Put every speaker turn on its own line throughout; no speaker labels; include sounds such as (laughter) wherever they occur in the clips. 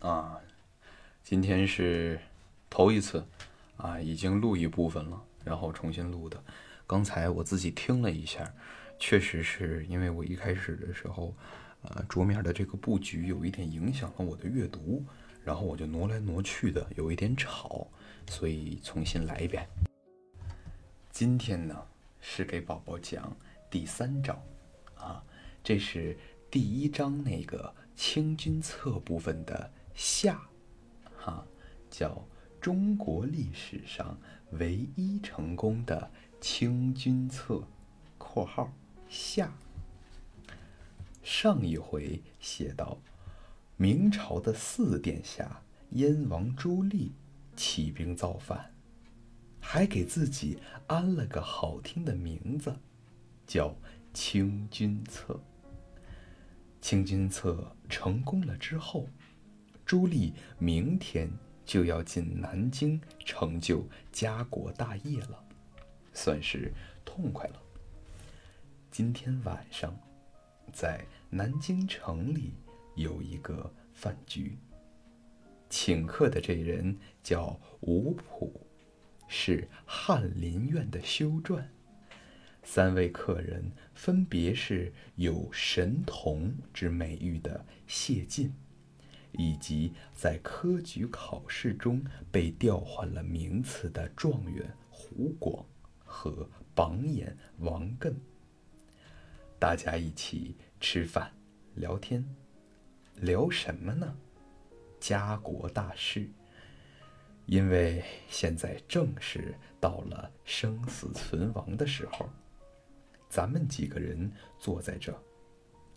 啊，今天是头一次啊，已经录一部分了，然后重新录的。刚才我自己听了一下，确实是因为我一开始的时候，呃，桌面的这个布局有一点影响了我的阅读，然后我就挪来挪去的，有一点吵，所以重新来一遍。今天呢，是给宝宝讲第三章，啊，这是第一章那个清君侧部分的。下，哈，叫中国历史上唯一成功的清君侧（括号夏）。上一回写到，明朝的四殿下燕王朱棣起兵造反，还给自己安了个好听的名字，叫清君侧。清君侧成功了之后。朱棣明天就要进南京成就家国大业了，算是痛快了。今天晚上，在南京城里有一个饭局，请客的这人叫吴普，是翰林院的修撰。三位客人分别是有神童之美誉的谢晋。以及在科举考试中被调换了名次的状元胡广和榜眼王艮，大家一起吃饭聊天，聊什么呢？家国大事。因为现在正是到了生死存亡的时候，咱们几个人坐在这，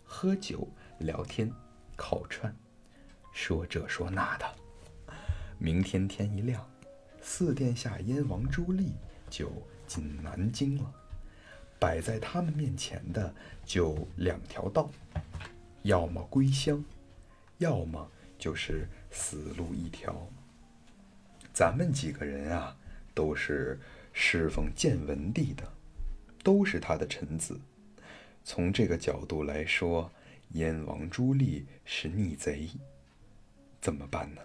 喝酒聊天，烤串。说这说那的，明天天一亮，四殿下燕王朱棣就进南京了。摆在他们面前的就两条道，要么归乡，要么就是死路一条。咱们几个人啊，都是侍奉建文帝的，都是他的臣子。从这个角度来说，燕王朱棣是逆贼。怎么办呢？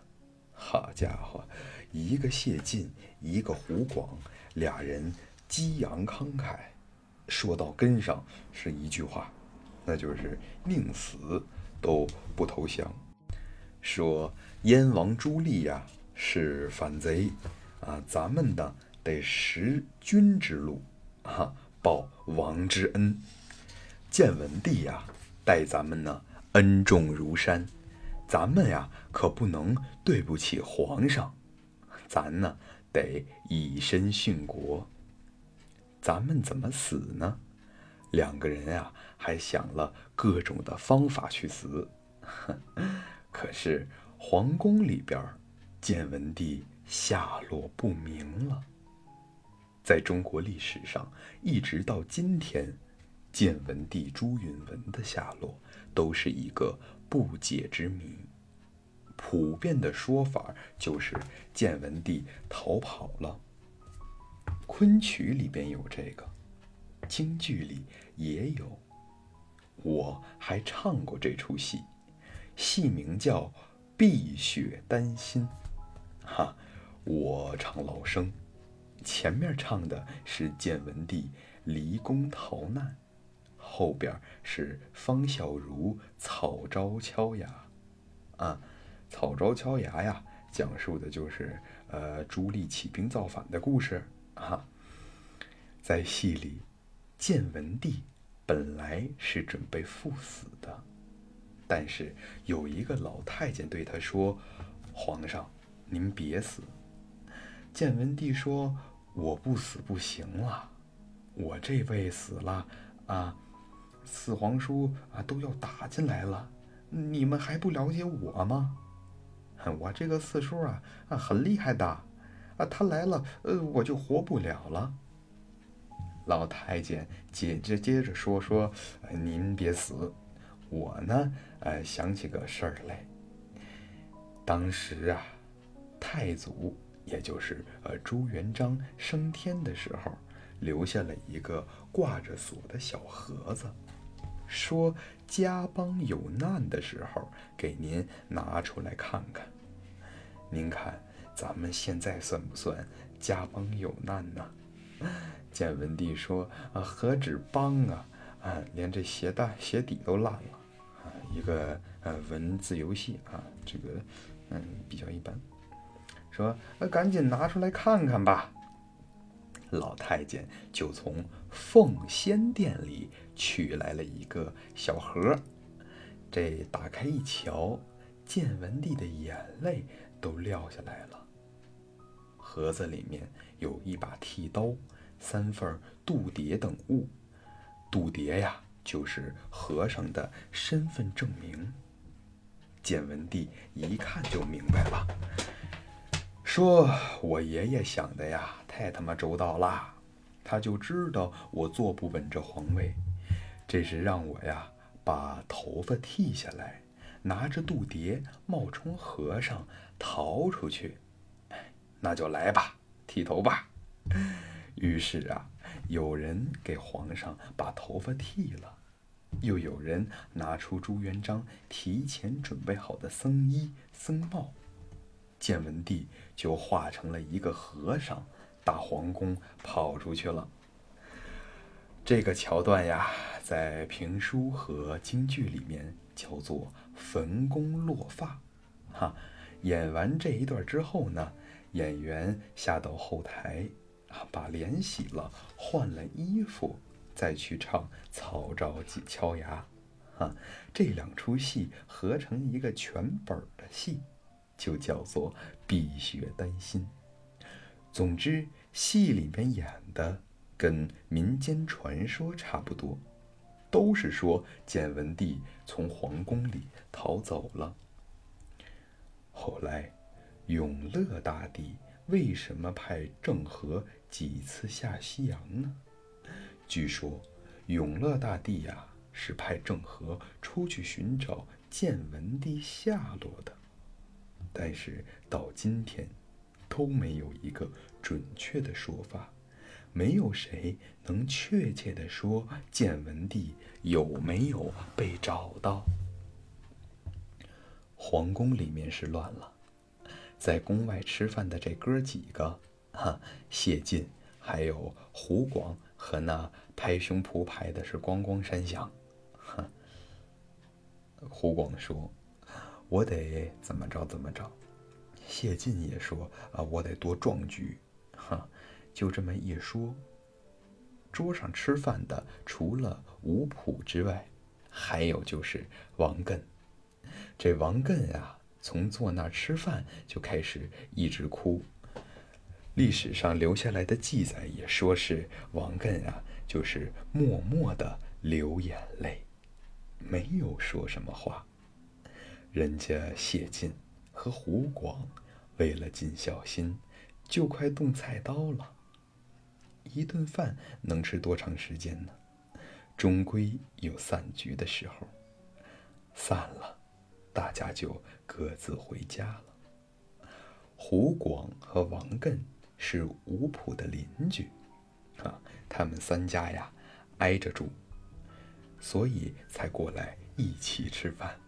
好家伙，一个谢晋，一个胡广，俩人激昂慷慨，说到根上是一句话，那就是宁死都不投降。说燕王朱棣呀是反贼啊，咱们呢得识君之路啊，报王之恩。建文帝呀待咱们呢恩重如山。咱们呀，可不能对不起皇上，咱呢得以身殉国。咱们怎么死呢？两个人啊，还想了各种的方法去死。(laughs) 可是皇宫里边，建文帝下落不明了。在中国历史上，一直到今天，建文帝朱允文的下落都是一个。不解之谜，普遍的说法就是建文帝逃跑了。昆曲里边有这个，京剧里也有，我还唱过这出戏，戏名叫《碧血丹心》。哈，我唱老生，前面唱的是建文帝离宫逃难。后边是方孝孺草招敲牙，啊，草招敲牙呀，讲述的就是呃朱棣起兵造反的故事啊。在戏里，建文帝本来是准备赴死的，但是有一个老太监对他说：“皇上，您别死。”建文帝说：“我不死不行了，我这位死了啊。”四皇叔啊，都要打进来了，你们还不了解我吗？(laughs) 我这个四叔啊啊，很厉害的，啊，他来了，呃，我就活不了了。老太监接着接着说说，您别死，我呢，呃，想起个事儿来。当时啊，太祖也就是呃朱元璋升天的时候，留下了一个挂着锁的小盒子。说家邦有难的时候，给您拿出来看看。您看，咱们现在算不算家邦有难呢？(laughs) 建文帝说：“啊，何止邦啊，啊，连这鞋带鞋底都烂了，啊，一个呃文字游戏啊，这个嗯比较一般。说，那赶紧拿出来看看吧。”老太监就从奉仙殿里取来了一个小盒，这打开一瞧，建文帝的眼泪都掉下来了。盒子里面有一把剃刀、三份度牒等物。度牒呀，就是和尚的身份证明。建文帝一看就明白了。说：“我爷爷想的呀，太他妈周到了，他就知道我坐不稳这皇位，这是让我呀把头发剃下来，拿着度牒冒充和尚逃出去。那就来吧，剃头吧。于是啊，有人给皇上把头发剃了，又有人拿出朱元璋提前准备好的僧衣僧帽。”建文帝就化成了一个和尚，大皇宫跑出去了。这个桥段呀，在评书和京剧里面叫做“焚宫落发”。哈，演完这一段之后呢，演员下到后台，啊，把脸洗了，换了衣服，再去唱曹昭妓敲牙。哈，这两出戏合成一个全本的戏。就叫做碧血丹心。总之，戏里面演的跟民间传说差不多，都是说建文帝从皇宫里逃走了。后来，永乐大帝为什么派郑和几次下西洋呢？据说，永乐大帝呀是派郑和出去寻找建文帝下落的。但是到今天，都没有一个准确的说法，没有谁能确切的说建文帝有没有被找到。皇宫里面是乱了，在宫外吃饭的这哥几个，哈，谢晋，还有胡广和那拍胸脯拍的是光光山响，哈。胡广说。我得怎么着怎么着，谢晋也说啊，我得多壮举，哈，就这么一说。桌上吃饭的除了吴普之外，还有就是王艮。这王艮啊，从坐那儿吃饭就开始一直哭。历史上留下来的记载也说是王艮啊，就是默默的流眼泪，没有说什么话。人家谢晋和胡广为了尽孝心，就快动菜刀了。一顿饭能吃多长时间呢？终归有散局的时候。散了，大家就各自回家了。胡广和王艮是吴普的邻居，啊，他们三家呀挨着住，所以才过来一起吃饭。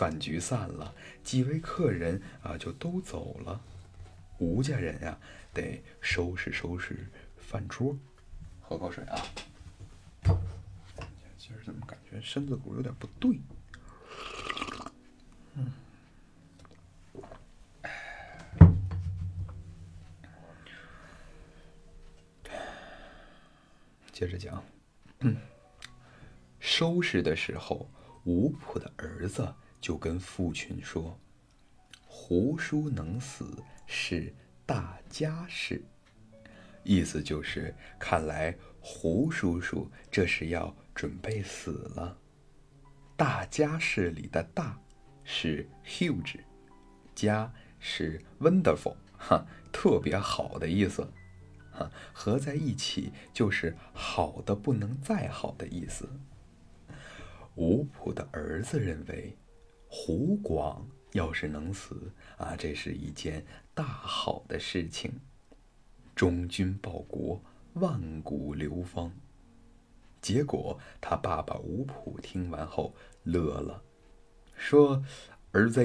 饭局散了，几位客人啊就都走了。吴家人呀，得收拾收拾饭桌。喝口水啊。今儿怎么感觉身子骨有点不对？接着讲。收拾的时候，吴普的儿子。就跟父亲说：“胡叔能死是大家事。”意思就是，看来胡叔叔这是要准备死了。大家事里的“大”是 huge，“ 家”是 wonderful，哈，特别好的意思，哈，合在一起就是好的不能再好的意思。吴普的儿子认为。胡广要是能死啊，这是一件大好的事情，忠君报国，万古流芳。结果他爸爸吴普听完后乐了，说：“儿子，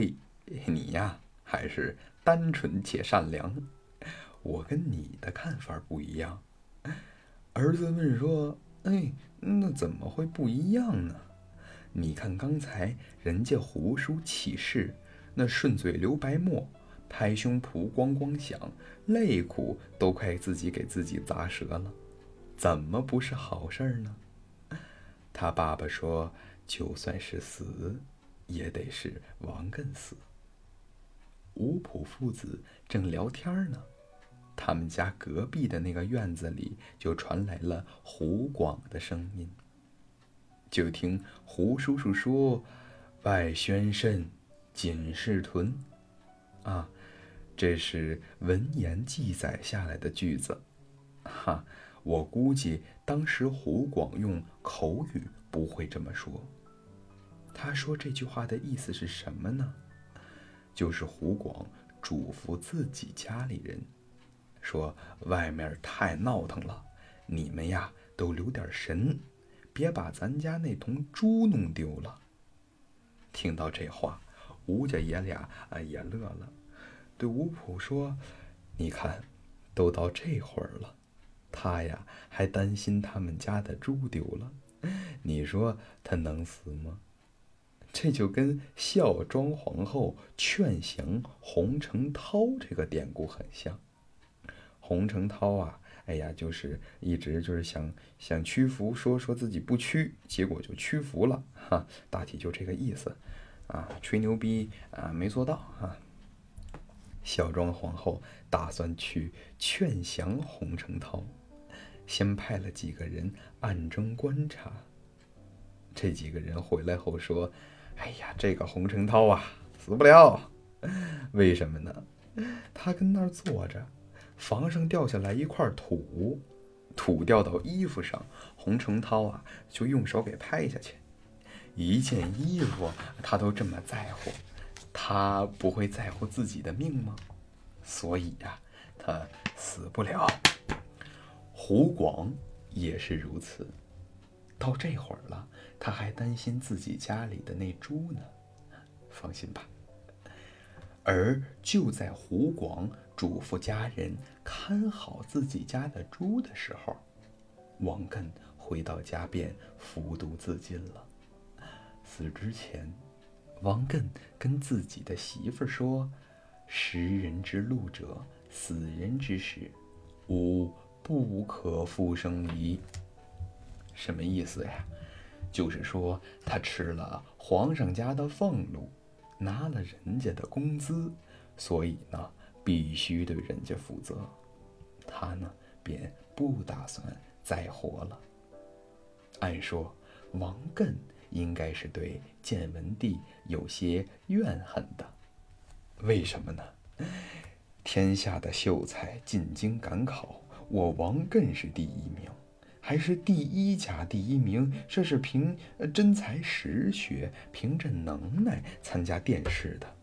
你呀还是单纯且善良。我跟你的看法不一样。”儿子问说：“哎，那怎么会不一样呢？你看刚才人家胡叔起誓，那顺嘴流白沫，拍胸脯咣咣响，肋骨都快自己给自己砸折了，怎么不是好事儿呢？”他爸爸说：“就算是死，也得是王艮死。”吴普父子正聊天呢，他们家隔壁的那个院子里就传来了胡广的声音。就听胡叔叔说：“外宣甚，锦是屯。”啊，这是文言记载下来的句子，哈。我估计当时胡广用口语不会这么说。他说这句话的意思是什么呢？就是胡广嘱咐自己家里人，说外面太闹腾了，你们呀都留点神，别把咱家那头猪弄丢了。听到这话，吴家爷俩啊也乐了，对吴普说：“你看，都到这会儿了。”他呀，还担心他们家的猪丢了，你说他能死吗？这就跟孝庄皇后劝降洪承涛这个典故很像。洪承涛啊，哎呀，就是一直就是想想屈服，说说自己不屈，结果就屈服了，哈，大体就这个意思，啊，吹牛逼啊，没做到啊。孝庄皇后打算去劝降洪承涛。先派了几个人暗中观察。这几个人回来后说：“哎呀，这个洪承涛啊，死不了。为什么呢？他跟那儿坐着，房上掉下来一块土，土掉到衣服上，洪承涛啊就用手给拍下去。一件衣服他都这么在乎，他不会在乎自己的命吗？所以呀，他死不了。”胡广也是如此，到这会儿了，他还担心自己家里的那猪呢。放心吧。而就在胡广嘱咐家人看好自己家的猪的时候，王艮回到家便服毒自尽了。死之前，王艮跟自己的媳妇儿说：“食人之路者，死人之时，吾。”不可复生矣。什么意思呀？就是说他吃了皇上家的俸禄，拿了人家的工资，所以呢，必须对人家负责。他呢，便不打算再活了。按说，王艮应该是对建文帝有些怨恨的。为什么呢？天下的秀才进京赶考。我王艮是第一名，还是第一家第一名？这是凭真才实学，凭着能耐参加殿试的。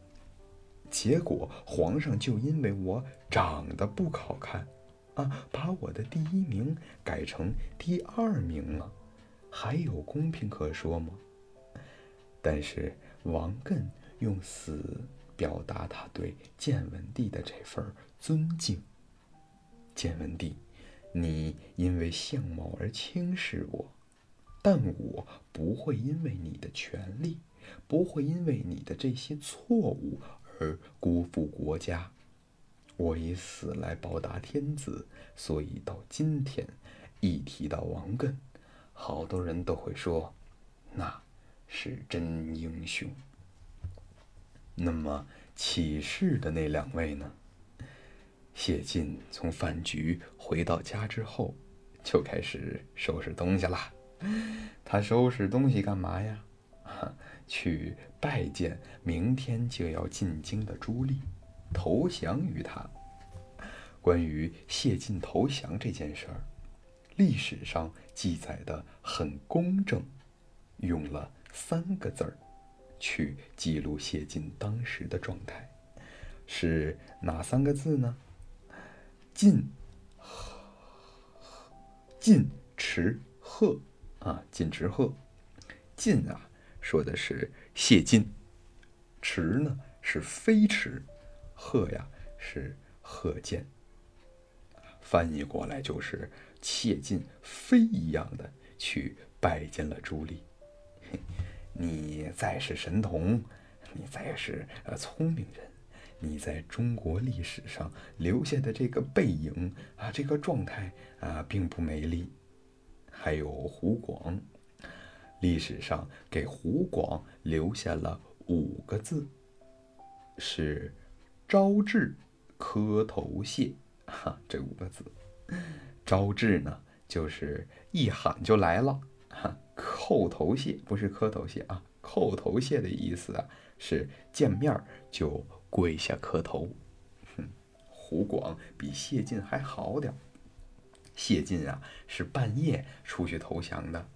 结果皇上就因为我长得不好看，啊，把我的第一名改成第二名了，还有公平可说吗？但是王艮用死表达他对建文帝的这份尊敬。建文帝，你因为相貌而轻视我，但我不会因为你的权利，不会因为你的这些错误而辜负国家。我以死来报答天子，所以到今天，一提到王艮，好多人都会说，那是真英雄。那么起事的那两位呢？谢晋从饭局回到家之后，就开始收拾东西了。他收拾东西干嘛呀？去拜见明天就要进京的朱棣，投降于他。关于谢晋投降这件事儿，历史上记载的很公正，用了三个字儿去记录谢晋当时的状态，是哪三个字呢？晋，晋持鹤，啊，晋池鹤。晋啊，说的是谢晋；池呢是飞池，鹤呀是鹤见。翻译过来就是谢晋飞一样的去拜见了朱棣。你再是神童，你再是呃聪明人。你在中国历史上留下的这个背影啊，这个状态啊，并不美丽。还有胡广，历史上给胡广留下了五个字，是“招致磕头谢”。哈，这五个字，“招致”呢，就是一喊就来了。哈，叩头谢不是磕头谢啊，叩头谢的意思啊，是见面就。跪下磕头，哼，胡广比谢晋还好点谢晋啊是半夜出去投降的，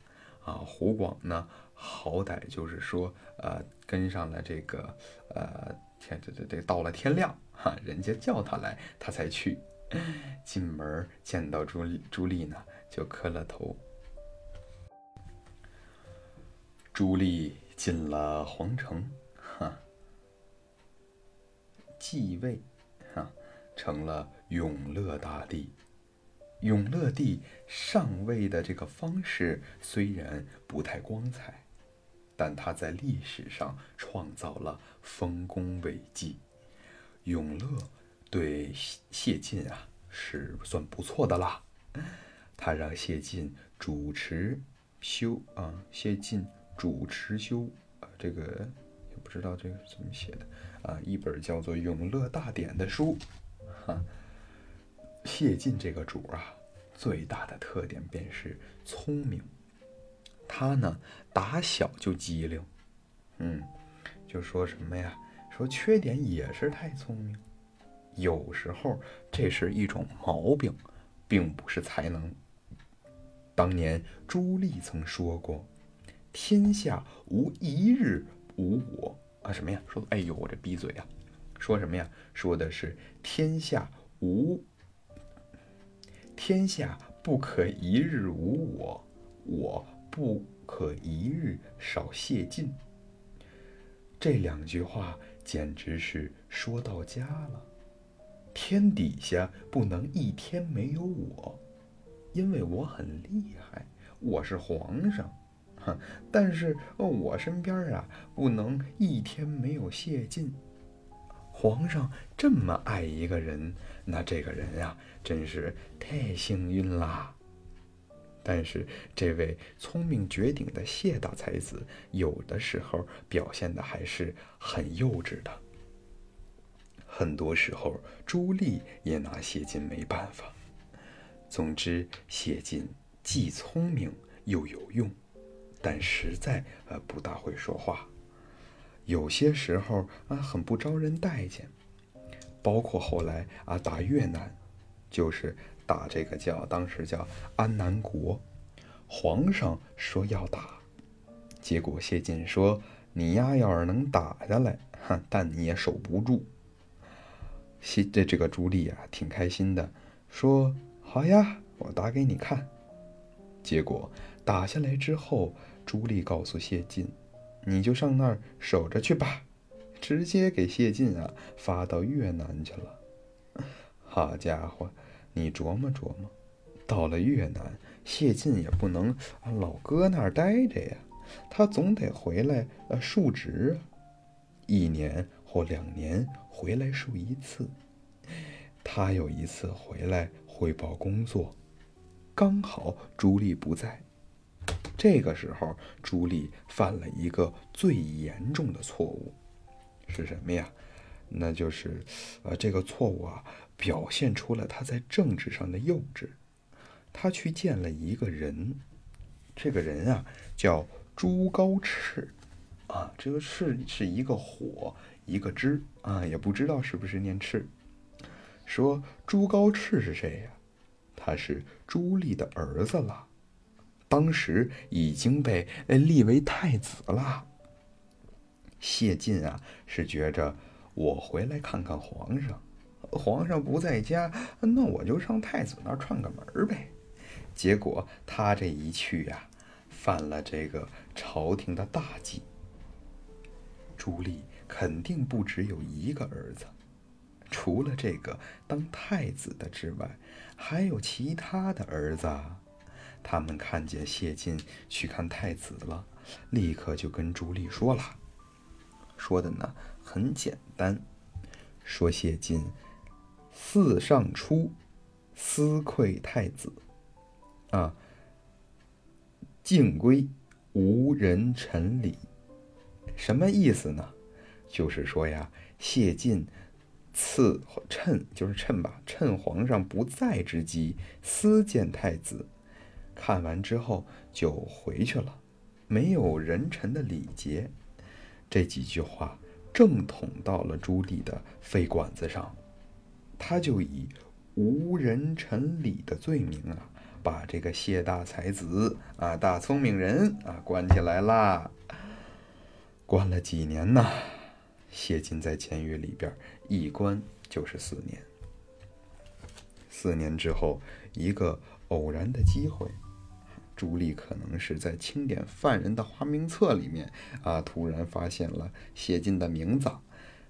啊，湖广呢好歹就是说呃跟上了这个呃天这这这到了天亮哈，人家叫他来他才去，(laughs) 进门见到朱朱棣呢就磕了头。朱棣进了皇城。哈继位，啊，成了永乐大帝。永乐帝上位的这个方式虽然不太光彩，但他在历史上创造了丰功伟绩。永乐对谢晋啊是算不错的啦，他让谢晋主持修啊，谢晋主持修啊，这个也不知道这个怎么写的。啊，一本叫做《永乐大典》的书，哈。谢晋这个主啊，最大的特点便是聪明。他呢，打小就机灵，嗯，就说什么呀？说缺点也是太聪明。有时候这是一种毛病，并不是才能。当年朱棣曾说过：“天下无一日无我。”啊什么呀？说哎呦，我这闭嘴啊！说什么呀？说的是天下无天下不可一日无我，我不可一日少谢晋。这两句话简直是说到家了。天底下不能一天没有我，因为我很厉害，我是皇上。哼 (laughs) 但是我身边啊，不能一天没有谢晋。皇上这么爱一个人，那这个人呀，真是太幸运啦。但是这位聪明绝顶的谢大才子，有的时候表现的还是很幼稚的。很多时候，朱棣也拿谢晋没办法。总之，谢晋既聪明又有用。但实在呃不大会说话，有些时候啊很不招人待见，包括后来啊打越南，就是打这个叫当时叫安南国，皇上说要打，结果谢晋说你丫要是能打下来，哈，但你也守不住。谢这这个朱棣啊挺开心的，说好呀，我打给你看。结果。打下来之后，朱棣告诉谢晋：“你就上那儿守着去吧。”直接给谢晋啊发到越南去了。好家伙，你琢磨琢磨，到了越南，谢晋也不能老搁那儿待着呀，他总得回来呃述职啊，一年或两年回来述一次。他有一次回来汇报工作，刚好朱棣不在。这个时候，朱棣犯了一个最严重的错误，是什么呀？那就是，呃，这个错误啊，表现出了他在政治上的幼稚。他去见了一个人，这个人啊叫朱高炽，啊，这个炽是一个火，一个之啊，也不知道是不是念炽。说朱高炽是谁呀？他是朱棣的儿子了。当时已经被立为太子了。谢晋啊，是觉着我回来看看皇上，皇上不在家，那我就上太子那串个门呗。结果他这一去呀，犯了这个朝廷的大忌。朱棣肯定不只有一个儿子，除了这个当太子的之外，还有其他的儿子。他们看见谢晋去看太子了，立刻就跟朱棣说了，说的呢很简单，说谢晋四上初私窥太子，啊，敬归无人臣礼。什么意思呢？就是说呀，谢晋赐趁就是趁吧，趁皇上不在之机私见太子，看完之后就回去了，没有人臣的礼节。这几句话正捅到了朱棣的肺管子上，他就以无人臣礼的罪名啊，把这个谢大才子啊，大聪明人啊，关起来啦。关了几年呢？谢晋在监狱里边一关就是四年。四年之后，一个偶然的机会，朱棣可能是在清点犯人的花名册里面啊，突然发现了谢晋的名字，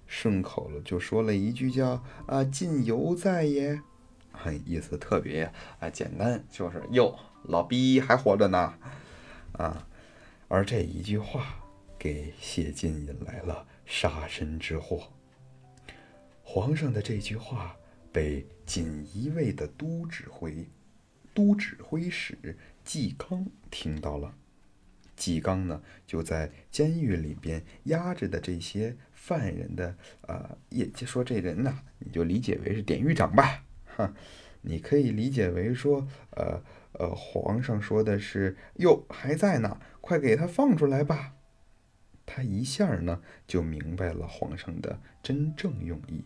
顺口了就说了一句叫“啊，晋犹在也”，很意思特别啊简单，就是哟，老逼还活着呢，啊，而这一句话。给谢晋引来了杀身之祸。皇上的这句话被锦衣卫的都指挥、都指挥使纪纲听到了。纪纲呢，就在监狱里边压着的这些犯人的，呃，也就说这人呐，你就理解为是典狱长吧，哈，你可以理解为说，呃呃，皇上说的是，哟，还在呢，快给他放出来吧。他一下呢就明白了皇上的真正用意，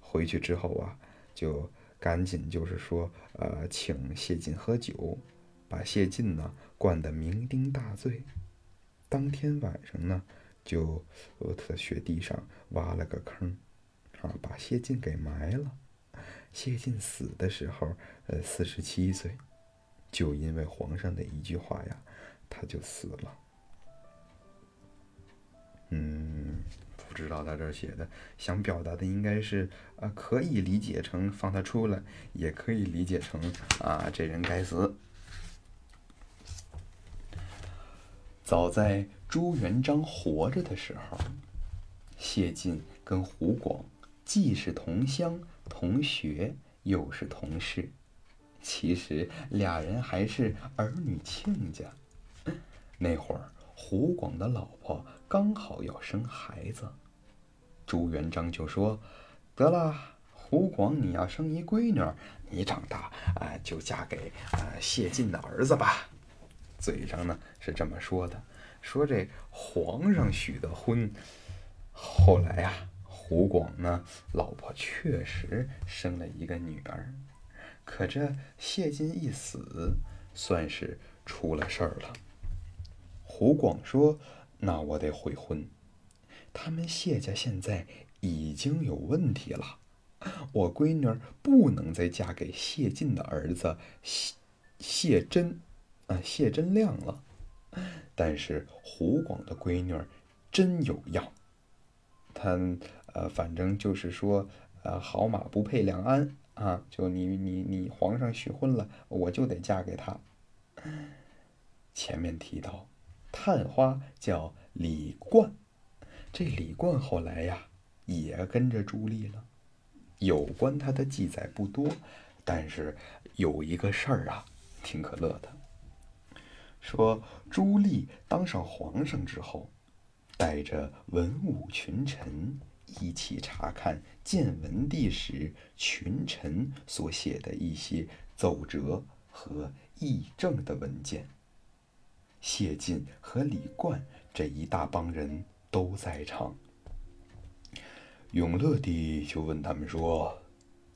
回去之后啊，就赶紧就是说，呃，请谢晋喝酒，把谢晋呢灌得酩酊大醉。当天晚上呢，就呃在雪地上挖了个坑，啊，把谢晋给埋了。谢晋死的时候，呃，四十七岁，就因为皇上的一句话呀，他就死了。嗯，知道他这写的想表达的应该是啊，可以理解成放他出来，也可以理解成啊，这人该死。早在朱元璋活着的时候，谢晋跟胡广既是同乡同学，又是同事，其实俩人还是儿女亲家。那会儿。胡广的老婆刚好要生孩子，朱元璋就说：“得了，胡广，你要生一闺女，你长大啊就嫁给啊谢晋的儿子吧。”嘴上呢是这么说的，说这皇上许的婚。后来啊，胡广呢老婆确实生了一个女儿，可这谢晋一死，算是出了事儿了。胡广说：“那我得悔婚。他们谢家现在已经有问题了，我闺女不能再嫁给谢晋的儿子谢谢真，啊谢真亮了。但是胡广的闺女真有样，他呃反正就是说，呃好马不配两鞍啊，就你你你皇上许婚了，我就得嫁给他。前面提到。”探花叫李冠，这李冠后来呀也跟着朱棣了。有关他的记载不多，但是有一个事儿啊，挺可乐的。说朱棣当上皇上之后，带着文武群臣一起查看建文帝时群臣所写的一些奏折和议政的文件。谢晋和李冠这一大帮人都在场。永乐帝就问他们说：“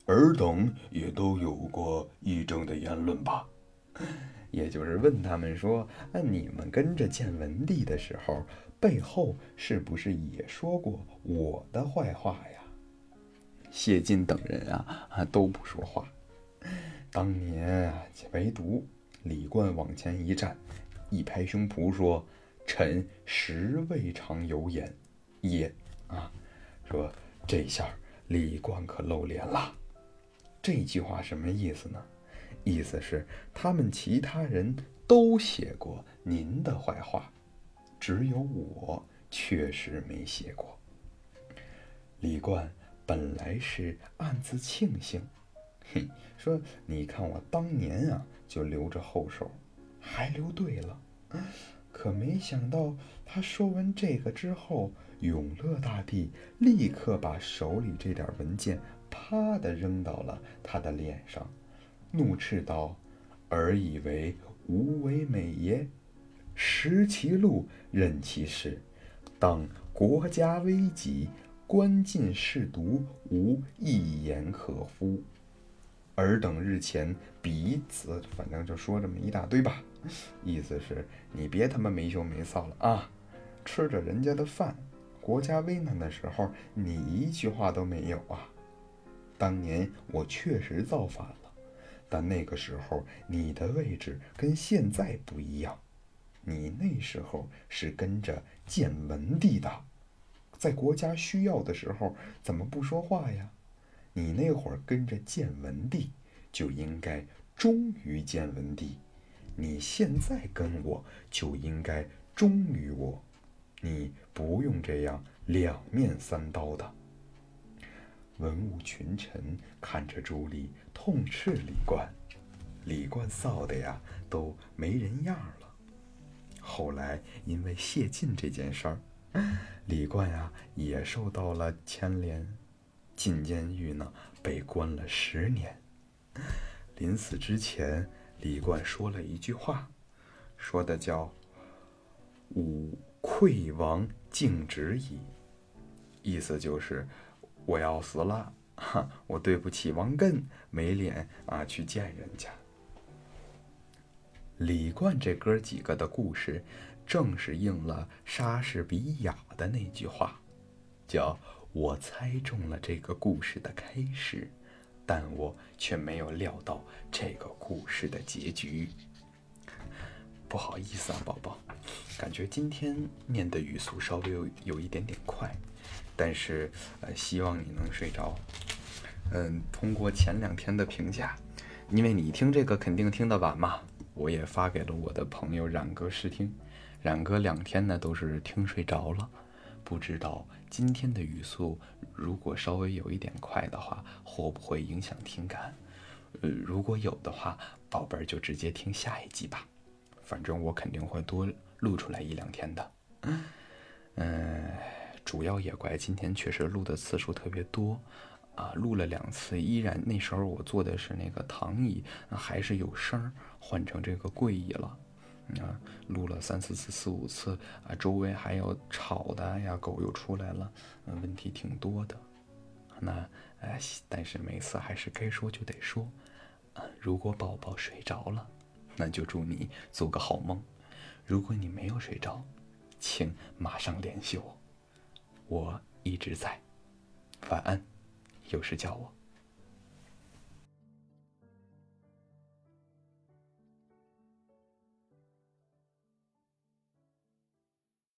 尔等也都有过议政的言论吧？” (laughs) 也就是问他们说：“那你们跟着建文帝的时候，背后是不是也说过我的坏话呀？”谢晋等人啊啊都不说话。当年啊，唯独李冠往前一站。一拍胸脯说：“臣实未尝有眼，也啊，说这下李冠可露脸了。这句话什么意思呢？意思是他们其他人都写过您的坏话，只有我确实没写过。李冠本来是暗自庆幸，嘿，说你看我当年啊就留着后手。还留对了，可没想到他说完这个之后，永乐大帝立刻把手里这点文件啪的扔到了他的脸上，怒斥道：“尔以为无为美耶？识其路，任其事，当国家危急，官进士卒，无一言可乎？尔等日前彼此，反正就说这么一大堆吧。” (laughs) 意思是你别他妈没羞没臊了啊！吃着人家的饭，国家危难的时候，你一句话都没有啊！当年我确实造反了，但那个时候你的位置跟现在不一样，你那时候是跟着建文帝的，在国家需要的时候怎么不说话呀？你那会儿跟着建文帝，就应该忠于建文帝。你现在跟我就应该忠于我，你不用这样两面三刀的。文武群臣看着朱棣，痛斥李冠，李冠臊的呀都没人样了。后来因为谢晋这件事儿，李冠呀也受到了牵连，进监狱呢被关了十年。临死之前。李冠说了一句话，说的叫“吾愧王敬旨矣”，意思就是我要死了，哈，我对不起王艮，没脸啊去见人家。李冠这哥几个的故事，正是应了莎士比亚的那句话，叫我猜中了这个故事的开始。但我却没有料到这个故事的结局。不好意思啊，宝宝，感觉今天念的语速稍微有有一点点快，但是呃，希望你能睡着。嗯，通过前两天的评价，因为你听这个肯定听得晚嘛，我也发给了我的朋友冉哥试听，冉哥两天呢都是听睡着了。不知道今天的语速如果稍微有一点快的话，会不会影响听感？呃，如果有的话，宝贝儿就直接听下一集吧。反正我肯定会多录出来一两天的。嗯，主要也怪今天确实录的次数特别多啊，录了两次，依然那时候我坐的是那个躺椅，还是有声儿，换成这个跪椅了。啊，录了三四次、四五次啊，周围还有吵的呀，狗又出来了，问题挺多的。那哎，但是每次还是该说就得说。啊，如果宝宝睡着了，那就祝你做个好梦；如果你没有睡着，请马上联系我，我一直在。晚安，有事叫我。